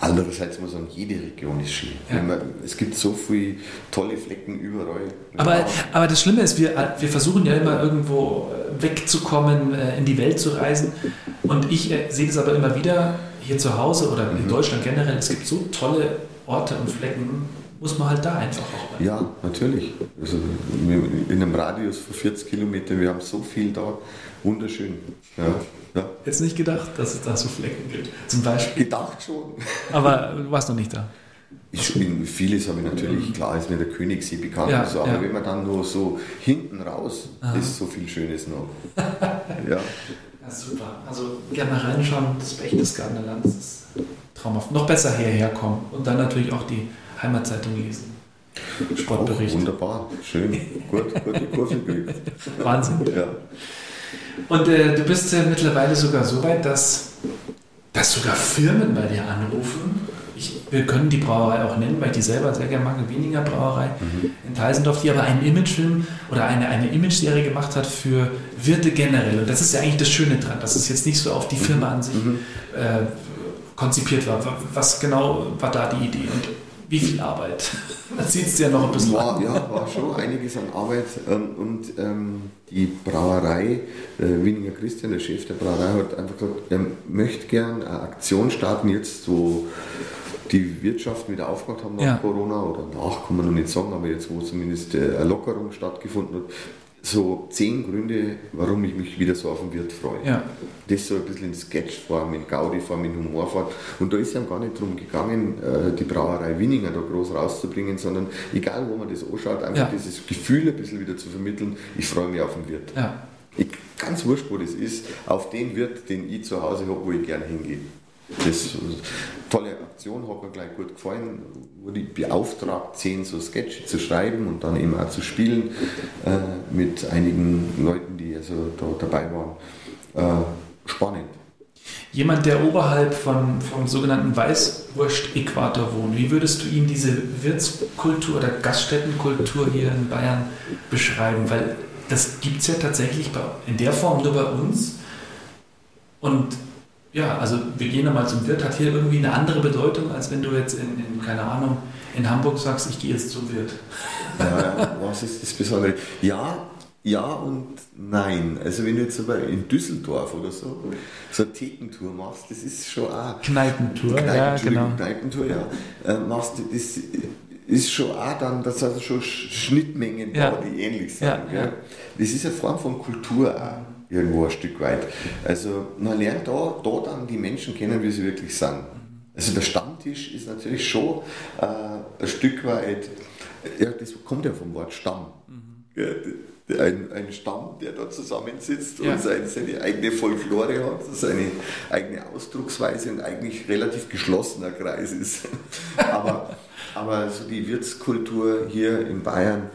Andererseits muss man sagen, jede Region ist schön. Ja. Man, es gibt so viele tolle Flecken überall. Aber, aber das Schlimme ist, wir, wir versuchen ja immer irgendwo wegzukommen, äh, in die Welt zu reisen. Und ich äh, sehe das aber immer wieder hier zu Hause oder in mhm. Deutschland generell. Es gibt so tolle Orte und Flecken, muss man halt da einfach auch. Bleiben. Ja, natürlich. Also in einem Radius von 40 Kilometern, wir haben so viel da. Wunderschön. Ja. Ja. Jetzt nicht gedacht, dass es da so Flecken gibt. Zum Beispiel. Gedacht schon. Aber du warst noch nicht da. Ich, vieles habe ich natürlich, klar ist mir der Königssee bekannt, ja, so, aber ja. wenn man dann nur so hinten raus, Aha. ist so viel Schönes noch. ja. ja. super. Also gerne reinschauen, das Berchtesgadener Land, das ist traumhaft. Noch besser hierher kommen und dann natürlich auch die Heimatzeitung lesen. Sportbericht. Oh, wunderbar, schön, gut, gut die Kurve gekriegt. Wahnsinn. Ja. Und äh, du bist äh, mittlerweile sogar so weit, dass, dass sogar Firmen bei dir anrufen. Ich, wir können die Brauerei auch nennen, weil ich die selber sehr gerne mag, Weniger Brauerei mhm. in Teisendorf, die aber einen Imagefilm oder eine, eine Image-Serie gemacht hat für Wirte generell. Und das ist ja eigentlich das Schöne dran, dass es jetzt nicht so auf die Firma an sich mhm. äh, konzipiert war. Was genau war da die Idee? Und wie viel Arbeit? Das sieht es ja noch ein bisschen war, Ja, war schon einiges an Arbeit. Ähm, und ähm, die Brauerei, äh, Wieninger Christian, der Chef der Brauerei, hat einfach gesagt, er möchte gern eine Aktion starten, jetzt wo die Wirtschaft wieder aufgemacht haben nach ja. Corona oder nach, kann man noch nicht sagen, aber jetzt wo zumindest äh, eine Lockerung stattgefunden hat, so zehn Gründe, warum ich mich wieder so auf den Wirt freue. Ja. Das so ein bisschen in Sketchform, in Gaudi-Form, in Humorform. Und da ist es gar nicht darum gegangen, äh, die Brauerei Winninger da groß rauszubringen, sondern egal wo man das anschaut, einfach ja. dieses Gefühl ein bisschen wieder zu vermitteln, ich freue mich auf den Wirt. Ja. Ich, ganz wurscht, wo das ist, auf den Wirt, den ich zu Hause habe, wo ich gerne hingehe. Das tolle Aktion hat mir gleich gut gefallen, wurde ich beauftragt, zehn so Sketche zu schreiben und dann eben auch zu spielen äh, mit einigen Leuten, die also da dabei waren. Äh, spannend. Jemand, der oberhalb von, vom sogenannten Weißwurst-Äquator wohnt, wie würdest du ihm diese Wirtskultur oder Gaststättenkultur hier in Bayern beschreiben? Weil das gibt es ja tatsächlich in der Form nur bei uns. Und ja, also wir gehen einmal zum Wirt, hat hier irgendwie eine andere Bedeutung, als wenn du jetzt in, in keine Ahnung, in Hamburg sagst, ich gehe jetzt zum Wirt. Ja, was ist das Besondere? Ja, ja und nein. Also wenn du jetzt aber in Düsseldorf oder so so eine Thekentour machst, das ist schon auch... Kneipentour, Kneipen, ja, genau. Kneipentour, ja. Äh, machst, das ist schon auch dann, das sind schon Schnittmengen ja. da, die ähnlich sind. Ja, ja. Das ist eine Form von Kultur auch irgendwo ein Stück weit. Also man lernt da, da dann die Menschen kennen, wie sie wirklich sind. Also der Stammtisch ist natürlich schon äh, ein Stück weit, ja, das kommt ja vom Wort Stamm. Mhm. Ja, ein, ein Stamm, der da zusammensitzt ja. und seine, seine eigene Folklore hat, seine eigene Ausdrucksweise und eigentlich relativ geschlossener Kreis ist. aber, aber so die Wirtskultur hier in Bayern,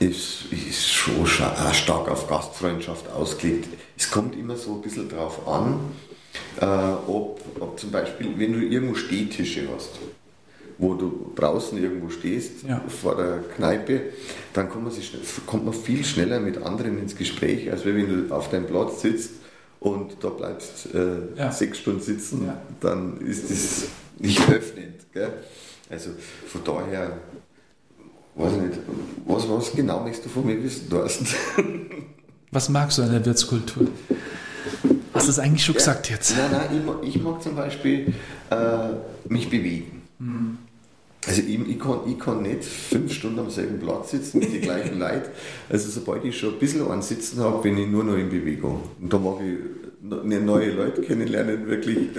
ist, ist schon stark auf Gastfreundschaft ausgelegt. Es kommt immer so ein bisschen darauf an, äh, ob, ob zum Beispiel, wenn du irgendwo Stehtische hast, wo du draußen irgendwo stehst, ja. vor der Kneipe, dann kommt man, sich, kommt man viel schneller mit anderen ins Gespräch, als wenn du auf deinem Platz sitzt und da bleibst äh, ja. sechs Stunden sitzen, ja. dann ist das nicht öffnend. Gell? Also von daher weiß ich nicht, was, was genau möchtest du von mir wissen, Thorsten? Was magst du an der Wirtskultur? Hast du das eigentlich schon ja, gesagt jetzt? Nein, nein, ich, ich mag zum Beispiel äh, mich bewegen. Mhm. Also ich, ich, kann, ich kann nicht fünf Stunden am selben Platz sitzen mit den gleichen Leuten. Also sobald ich schon ein bisschen an Sitzen habe, bin ich nur noch in Bewegung. Und da mag ich neue Leute kennenlernen, wirklich.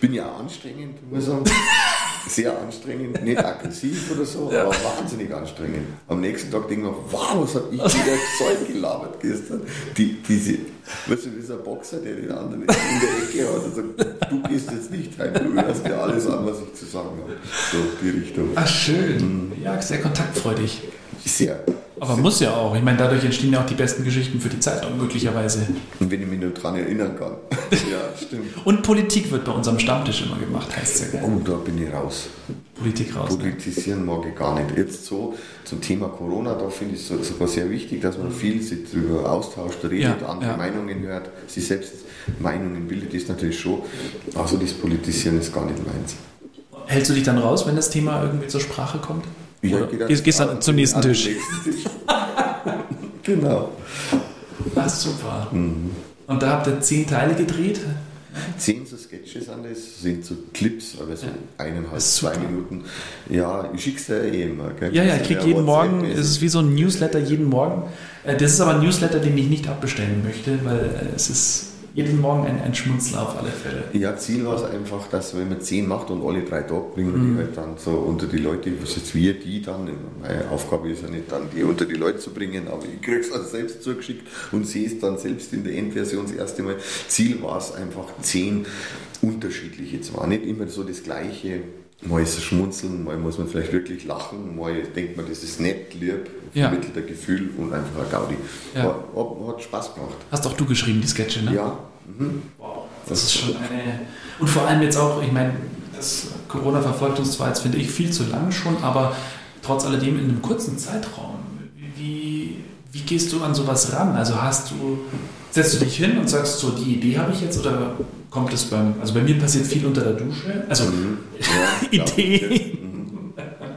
Bin ja auch anstrengend, muss ich sagen sehr anstrengend, nicht aggressiv oder so, ja. aber wahnsinnig anstrengend. Am nächsten Tag denke ich mir, wow, was habe ich wieder Zeug gelabert gestern? Die, diese, weißt du, dieser Boxer, der den anderen in der Ecke hat und sagt, du gehst jetzt nicht heim, du hörst dir alles an, was ich zu sagen habe. So, die Richtung. Ach, schön. Mhm. Ja, sehr kontaktfreudig. Sehr. Aber muss ja auch. Ich meine, dadurch entstehen ja auch die besten Geschichten für die Zeitung möglicherweise. Und wenn ich mich nur daran erinnern kann. ja, stimmt. Und Politik wird bei unserem Stammtisch immer gemacht, heißt es ja. Oh, da bin ich raus. Politik raus. Ne? Politisieren ne? mag ich gar nicht. Jetzt so zum Thema Corona, da finde ich es sogar sehr wichtig, dass man viel sich darüber austauscht, redet, ja, andere ja. Meinungen hört, sich selbst Meinungen bildet, ist natürlich schon. Also das Politisieren ist gar nicht meins. Hältst du dich dann raus, wenn das Thema irgendwie zur Sprache kommt? Ja, Oder gehst, gehst dann zum nächsten Tisch. Tisch. genau. Ach, super. Mhm. Und da habt ihr zehn Teile gedreht? Zehn so Sketches an das, sind so Clips, aber so ja. eineinhalb, zwei Minuten. Ja, ich schick's dir eh immer. Gell? Ja, ja, ich krieg jeden Morgen, es ist wie so ein Newsletter jeden Morgen. Äh, das ist aber ein Newsletter, den ich nicht abbestellen möchte, weil äh, es ist jeden Morgen ein, ein Schmunzeln auf alle Fälle. Ja, Ziel war es einfach, dass wenn man zehn macht und alle drei Tage bringen wir mhm. die halt dann so unter die Leute, was jetzt wir die dann, meine Aufgabe ist ja nicht dann die unter die Leute zu bringen, aber ich kriege es dann selbst zugeschickt und sehe es dann selbst in der Endversion das erste Mal. Ziel war es einfach zehn unterschiedliche zwar, nicht immer so das gleiche Mal ist es schmunzeln, mal muss man vielleicht wirklich lachen, mal denkt man, das ist nett, lieb, vermittelt ja. ein Gefühl und einfach ein Gaudi. Ja. Hat, hat, Spaß gemacht. Hast auch du geschrieben, die Sketche, ne? Ja. Mhm. Wow, das, das ist schon eine. Und vor allem jetzt auch, ich meine, das Corona verfolgt uns zwar jetzt, finde ich, viel zu lang schon, aber trotz alledem in einem kurzen Zeitraum. Wie, wie gehst du an sowas ran? Also hast du, setzt du dich hin und sagst so, die Idee habe ich jetzt oder kommt es beim, also bei mir passiert viel unter der Dusche, also mhm. ja, Idee.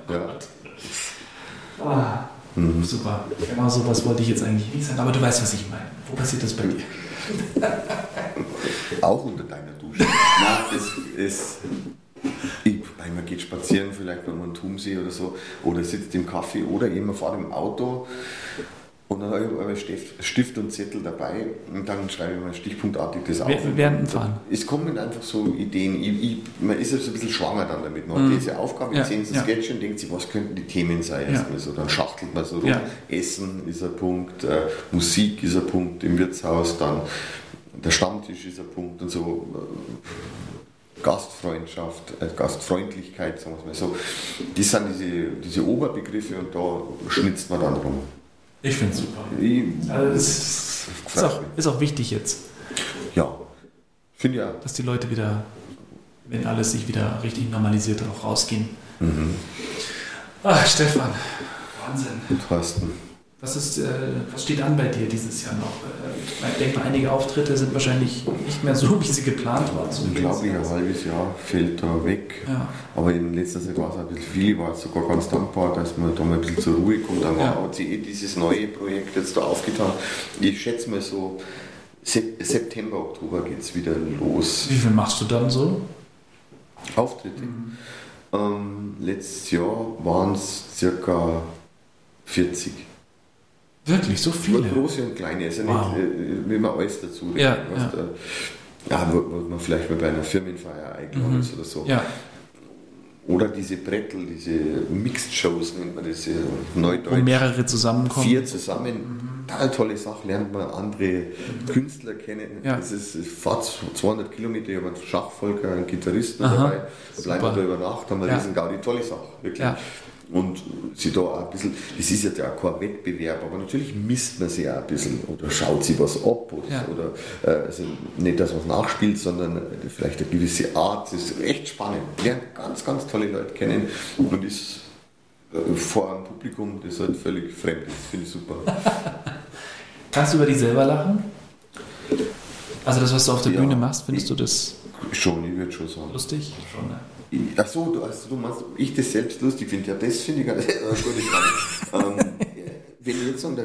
Ja. ah, mhm. Super, genau sowas wollte ich jetzt eigentlich nicht sagen, aber du weißt, was ich meine. Wo passiert das bei dir? Auch unter deiner Dusche. Nein, es ist, ich, man geht spazieren, vielleicht wenn man einen Tumsee oder so, oder sitzt im Kaffee oder eben fahrt im Auto und dann habe ich aber Stift, Stift und Zettel dabei und dann schreibe ich mal stichpunktartig das auf. Während dem Fahren? Es kommen einfach so Ideen. Ich, ich, man ist ja so ein bisschen schwanger dann damit. Man mhm. hat diese Aufgabe, ja. sehen Sie ja. Sketch und denkt sich, was könnten die Themen sein? Ja. So, dann schachtelt man so rum. Ja. Essen ist ein Punkt, äh, Musik ist ein Punkt im Wirtshaus, dann der Stammtisch ist ein Punkt und so. Gastfreundschaft, äh, Gastfreundlichkeit, sagen wir es mal so. Das sind diese, diese Oberbegriffe und da schnitzt man dann rum. Ich finde es super. Also ist, ist, auch, ist auch wichtig jetzt. Ja, finde ja. Dass die Leute wieder, wenn alles sich wieder richtig normalisiert, auch rausgehen. Mhm. Ach, Stefan, Wahnsinn. Thorsten. Was, ist, äh, was steht an bei dir dieses Jahr noch? Äh, ich denke mal, einige Auftritte sind wahrscheinlich nicht mehr so, wie sie geplant waren. So ich glaube, ein halbes Jahr fällt da weg. Ja. Aber in letzter Zeit war es ein bisschen viel. Ich war sogar ganz dankbar, dass man da mal ein bisschen zur Ruhe kommt. Dann ja. hat sich eh dieses neue Projekt jetzt da aufgetan. Ich schätze mal so, September, Oktober geht es wieder los. Wie viel machst du dann so? Auftritte. Mhm. Ähm, letztes Jahr waren es circa 40. Wirklich, so viele? Große und kleine, also wow. nicht, wie man alles dazu ja, ja. Da, ja, wo, man vielleicht mal bei einer Firmenfeier eingeladen mhm. ist oder so. Ja. Oder diese Brettel, diese Mixed Shows nennt man das, Neudeutsch. Wo mehrere zusammenkommen. Vier zusammen. Mhm. Total tolle Sache, lernt man andere mhm. Künstler kennen. Ja. Das ist, fahrt 200 Kilometer, ich habe einen Gitarristen Aha, dabei, da bleiben wir da über Nacht, haben wir ja. riesen Gaudi, tolle Sache, wirklich. Ja und sie da auch ein bisschen, das ist ja kein Wettbewerb, aber natürlich misst man sie auch ein bisschen oder schaut sie was ab oder, ja. oder äh, also nicht, dass man nachspielt, sondern vielleicht eine gewisse Art. Das ist echt spannend. Lernt ganz, ganz tolle Leute kennen und ist äh, vor einem Publikum, das halt völlig fremd ist. Finde ich super. Kannst du über dich selber lachen? Also das, was du auf der ja, Bühne machst, findest du das? Schon, ich würde schon sagen. Lustig? Schon, ne? Ach so, du, also du meinst, ich das selbst lustig finde. Ja, das finde ich ganz gut. ähm, wenn ich jetzt sagen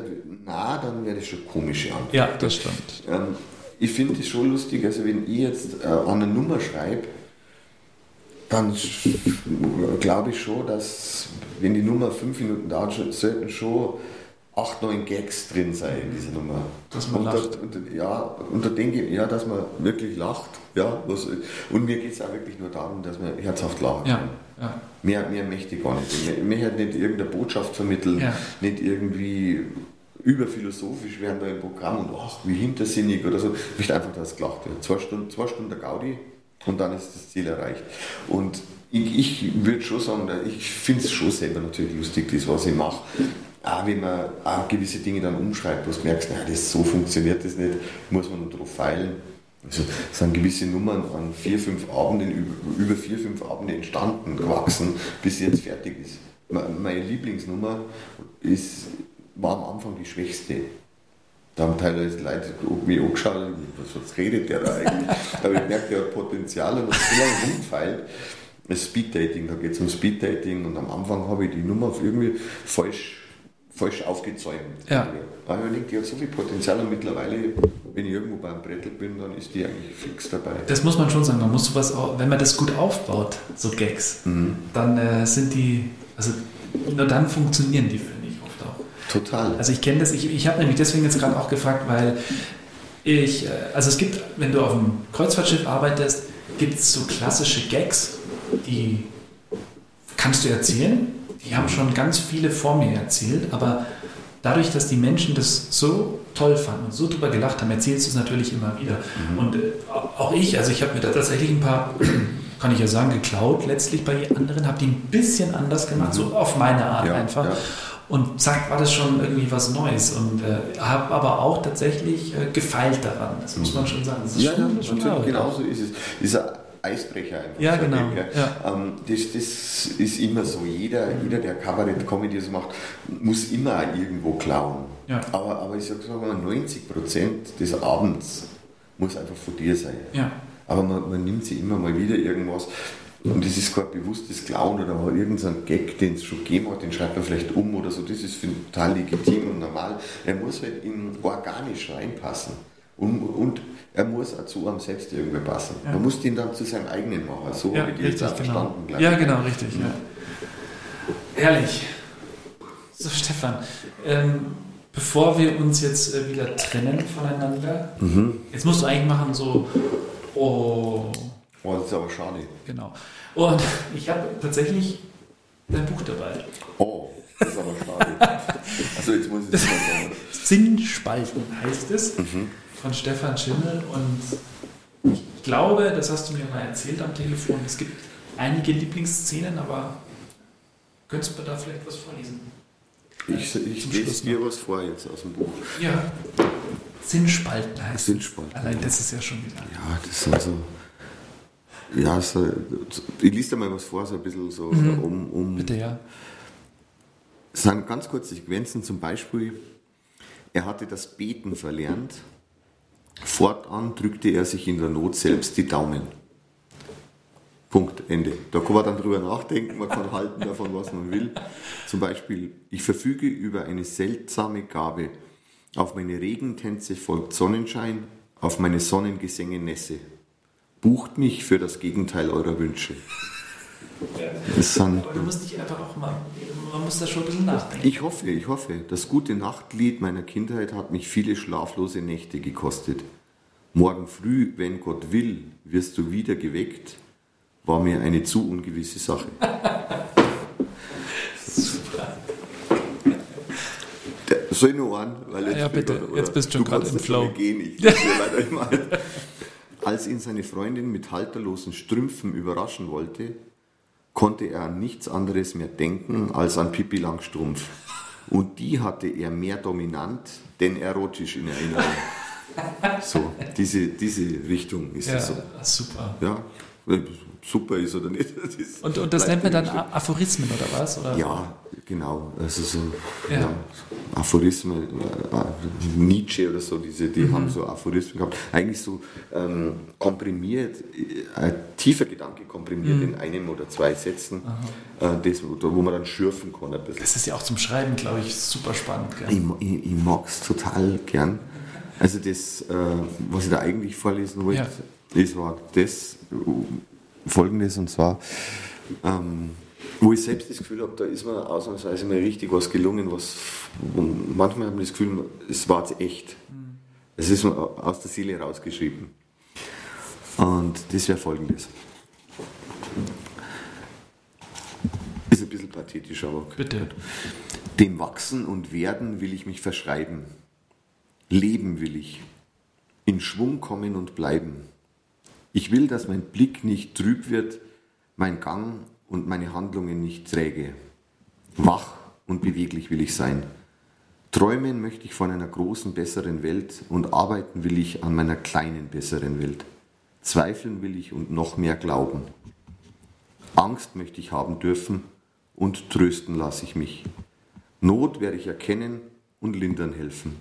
na, dann wäre das schon komische Antwort. Ja, das stimmt. Ähm, ich finde es schon lustig, also wenn ich jetzt äh, an eine Nummer schreibe, dann glaube ich schon, dass wenn die Nummer fünf Minuten dauert, sollten schon acht, neun Gags drin sein in dieser Nummer. Dass man unter, lacht. Unter, ja, unter denke ja, dass man wirklich lacht. Ja, was, und mir geht es auch wirklich nur darum, dass man herzhaft lacht. Ja, ja. Mehr, mehr möchte ich gar nicht. Ich möchte nicht irgendeine Botschaft vermitteln, ja. nicht irgendwie überphilosophisch werden da im Programm und ach, wie hintersinnig oder so. Ich möchte einfach, dass es gelacht wird. Zwei Stunden, zwei Stunden Gaudi und dann ist das Ziel erreicht. Und ich, ich würde schon sagen, ich finde es schon selber natürlich lustig, das, was ich mache auch wenn man auch gewisse Dinge dann umschreibt, wo du merkst, na, das, so funktioniert das nicht, muss man darauf feilen. Also es sind gewisse Nummern an vier, fünf Abenden, über vier, fünf Abende entstanden, gewachsen, bis sie jetzt fertig ist. Meine Lieblingsnummer ist, war am Anfang die schwächste. Da haben teilweise Leute mich angeschaut, was, redet der da eigentlich? da habe ich gemerkt, der hat Potenzial und so lange rumgefeilt. Das Speeddating, da geht es um Speeddating und am Anfang habe ich die Nummer irgendwie falsch falsch aufgezäumt. Ja. Aber ich denke, die hat so viel Potenzial und mittlerweile, wenn ich irgendwo beim Brettel bin, dann ist die eigentlich fix dabei. Das muss man schon sagen, man muss sowas auch, wenn man das gut aufbaut, so Gags, mhm. dann äh, sind die, also nur dann funktionieren die, finde ich oft auch. Total. Also ich kenne das, ich, ich habe nämlich deswegen jetzt gerade auch gefragt, weil Ich, äh, also es gibt, wenn du auf einem Kreuzfahrtschiff arbeitest, gibt es so klassische Gags, die kannst du erzählen. Die haben schon ganz viele vor mir erzählt, aber dadurch, dass die Menschen das so toll fanden und so drüber gelacht haben, erzählst du es natürlich immer wieder. Mhm. Und äh, auch ich, also ich habe mir da tatsächlich ein paar, kann ich ja sagen, geklaut letztlich bei anderen, habe die ein bisschen anders gemacht, mhm. so auf meine Art ja, einfach. Ja. Und zack, war das schon irgendwie was Neues. Und äh, habe aber auch tatsächlich äh, gefeilt daran. Das muss man schon sagen. Das ist ja, schon, ja, schon genau so ist es. Dieser Eisbrecher einfach. Ja, genau. Ding, ja. Ähm, das, das, ist immer so. Jeder, jeder der Kabarett-Comedy macht, muss immer irgendwo klauen. Ja. Aber, aber ich sage mal, 90 Prozent des Abends muss einfach von dir sein. Ja. Aber man, man nimmt sich immer mal wieder irgendwas. Und das ist kein bewusstes Klauen oder mal irgendein Gag, den es schon gegeben hat, den schreibt man vielleicht um oder so. Das ist total legitim und normal. Er muss halt in organisch reinpassen. Und, und er muss auch zu einem selbst irgendwie passen. Ja. Man muss den dann zu seinem eigenen machen. So ja, habe ich jetzt auch genau. verstanden. Gleich. Ja, genau, richtig. Ja. Herrlich. So, Stefan, ähm, bevor wir uns jetzt äh, wieder trennen voneinander, mhm. jetzt musst du eigentlich machen so, oh. Oh, das ist aber schade. Genau. Und ich habe tatsächlich dein Buch dabei. Oh, das ist aber schade. also jetzt muss ich es mal sagen. Sinnspalten heißt es. Mhm von Stefan Schimmel und ich glaube, das hast du mir mal erzählt am Telefon, es gibt einige Lieblingsszenen, aber könntest du da vielleicht was vorlesen? Ich, ich lese dir was vor jetzt aus dem Buch. Ja. Sinnspalten heißt Sinnspalten. Allein das ist ja schon wieder. Ja, das sind so. Ja, so, ich lese dir mal was vor, so ein bisschen so mhm. um, um. Bitte, ja. Sind ganz kurze Sequenzen, zum Beispiel, er hatte das Beten verlernt Fortan drückte er sich in der Not selbst die Daumen. Punkt, Ende. Da kann man dann drüber nachdenken, man kann halten davon, was man will. Zum Beispiel, ich verfüge über eine seltsame Gabe. Auf meine Regentänze folgt Sonnenschein, auf meine Sonnengesänge Nässe. Bucht mich für das Gegenteil eurer Wünsche. Das sind, Aber du musst dich einfach auch mal, man muss da schon ein bisschen nachdenken. Ich hoffe, ich hoffe. Das gute Nachtlied meiner Kindheit hat mich viele schlaflose Nächte gekostet. Morgen früh, wenn Gott will, wirst du wieder geweckt, war mir eine zu ungewisse Sache. Super. Soll ich noch an? Weil jetzt ja, bitte, oder, jetzt bist du schon gerade im Flow. Gehen. Ich, Als ihn seine Freundin mit halterlosen Strümpfen überraschen wollte, konnte er an nichts anderes mehr denken als an Pippi Langstrumpf. Und die hatte er mehr dominant denn erotisch in Erinnerung. So, diese, diese Richtung ist ja, es so. Super. Ja, super ist oder nicht. Das und, und das nennt man dann Aphorismen oder was? Oder? Ja, genau. Also so ja. Ja, Aphorismen, äh, Nietzsche oder so, diese, die mhm. haben so Aphorismen gehabt. Eigentlich so ähm, komprimiert, äh, ein tiefer Gedanke komprimiert mhm. in einem oder zwei Sätzen, äh, das, wo man dann schürfen kann. Ein bisschen. Das ist ja auch zum Schreiben, glaube ich, super spannend. Gell? Ich, ich, ich mag es total gern. Also das, äh, was ich da eigentlich vorlesen wollte, ja. das war das folgendes und zwar, ähm, wo ich selbst das Gefühl habe, da ist mir ausnahmsweise mal richtig was gelungen, was manchmal habe ich das Gefühl, es war jetzt echt. Mhm. Es ist mir aus der Seele rausgeschrieben. Und das wäre folgendes. Ist ein bisschen pathetisch, aber. Bitte. Dem Wachsen und Werden will ich mich verschreiben. Leben will ich, in Schwung kommen und bleiben. Ich will, dass mein Blick nicht trüb wird, mein Gang und meine Handlungen nicht träge. Wach und beweglich will ich sein. Träumen möchte ich von einer großen, besseren Welt und arbeiten will ich an meiner kleinen, besseren Welt. Zweifeln will ich und noch mehr glauben. Angst möchte ich haben dürfen und trösten lasse ich mich. Not werde ich erkennen und lindern helfen.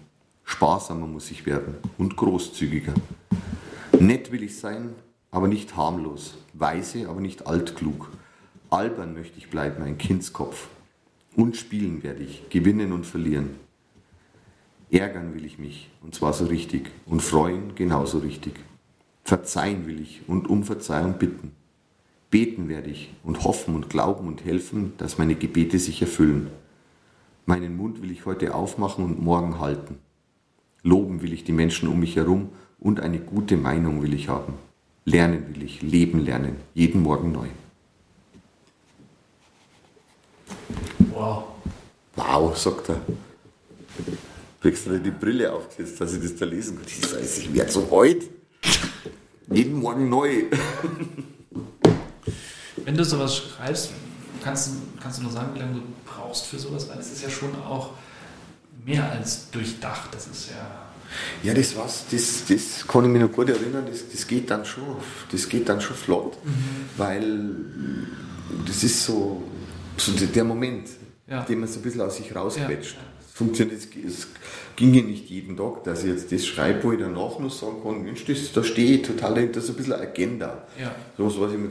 Sparsamer muss ich werden und großzügiger. Nett will ich sein, aber nicht harmlos. Weise, aber nicht altklug. Albern möchte ich bleiben, ein Kindskopf. Und spielen werde ich, gewinnen und verlieren. Ärgern will ich mich, und zwar so richtig, und freuen genauso richtig. Verzeihen will ich und um Verzeihung bitten. Beten werde ich und hoffen und glauben und helfen, dass meine Gebete sich erfüllen. Meinen Mund will ich heute aufmachen und morgen halten. Loben will ich die Menschen um mich herum und eine gute Meinung will ich haben. Lernen will ich, leben lernen, jeden Morgen neu. Wow. Wow, sagt er. Du extra die Brille aufgesetzt, dass ich das da lesen kann. Das heißt, ich werde so alt. Jeden Morgen neu. Wenn du sowas schreibst, kannst, kannst du nur sagen, wie lange du brauchst für sowas? Weil es ist ja schon auch mehr als durchdacht. Das ist ja. Ja, das war's, das, das kann ich mich noch gut erinnern, das, das geht dann schon, das geht dann schon flott, mhm. weil das ist so, so der Moment, ja. den man so ein bisschen aus sich rausquetscht. Ja. Funktioniert, es ginge nicht jeden Tag, dass ich jetzt das schreibe, wo ich danach noch sagen kann, Mensch, das, da stehe ich total dahinter, das ist ein bisschen Agenda. Ja. So was, was ich mir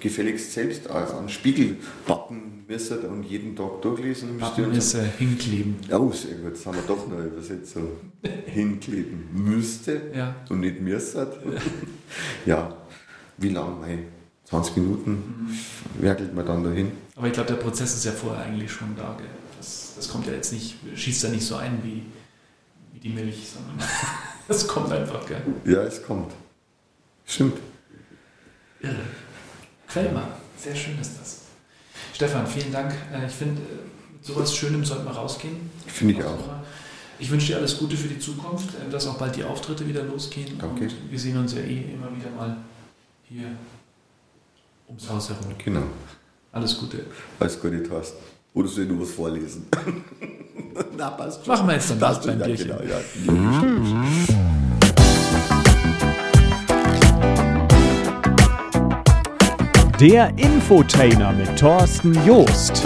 gefälligst selbst an Spiegel pappen müsste und jeden Tag durchlesen müsste. Pappen müsste, hinkleben. Oh, sehr gut, das haben wir doch noch Übersetzung. hinkleben müsste ja. und nicht müsste. ja, wie lange? 20 Minuten mhm. werkelt man dann dahin. Aber ich glaube, der Prozess ist ja vorher eigentlich schon da. Gell? Das, kommt ja jetzt nicht, schießt ja nicht so ein wie, wie die Milch, sondern es kommt einfach. Gell? Ja, es kommt. Stimmt. Irre. Quellmer, sehr schön ist das. Stefan, vielen Dank. Äh, ich finde, mit sowas Schönem sollten wir rausgehen. Finde ich auch. Ich wünsche dir alles Gute für die Zukunft, äh, dass auch bald die Auftritte wieder losgehen. Danke. Und wir sehen uns ja eh immer wieder mal hier ums Haus herum. Genau. Alles Gute. Alles Gute, Thorsten. Oder soll ich nur was vorlesen? Na, passt schon. Machen wir jetzt dann das beim Bierchen. Genau, ja. Der Infotainer mit Thorsten Joost.